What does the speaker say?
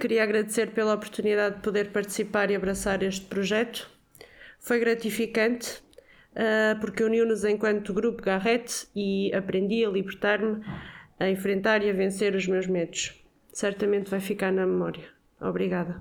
Queria agradecer pela oportunidade de poder participar e abraçar este projeto. Foi gratificante uh, porque uniu-nos enquanto grupo Garrett e aprendi a libertar-me, a enfrentar e a vencer os meus medos. Certamente vai ficar na memória. Obrigada.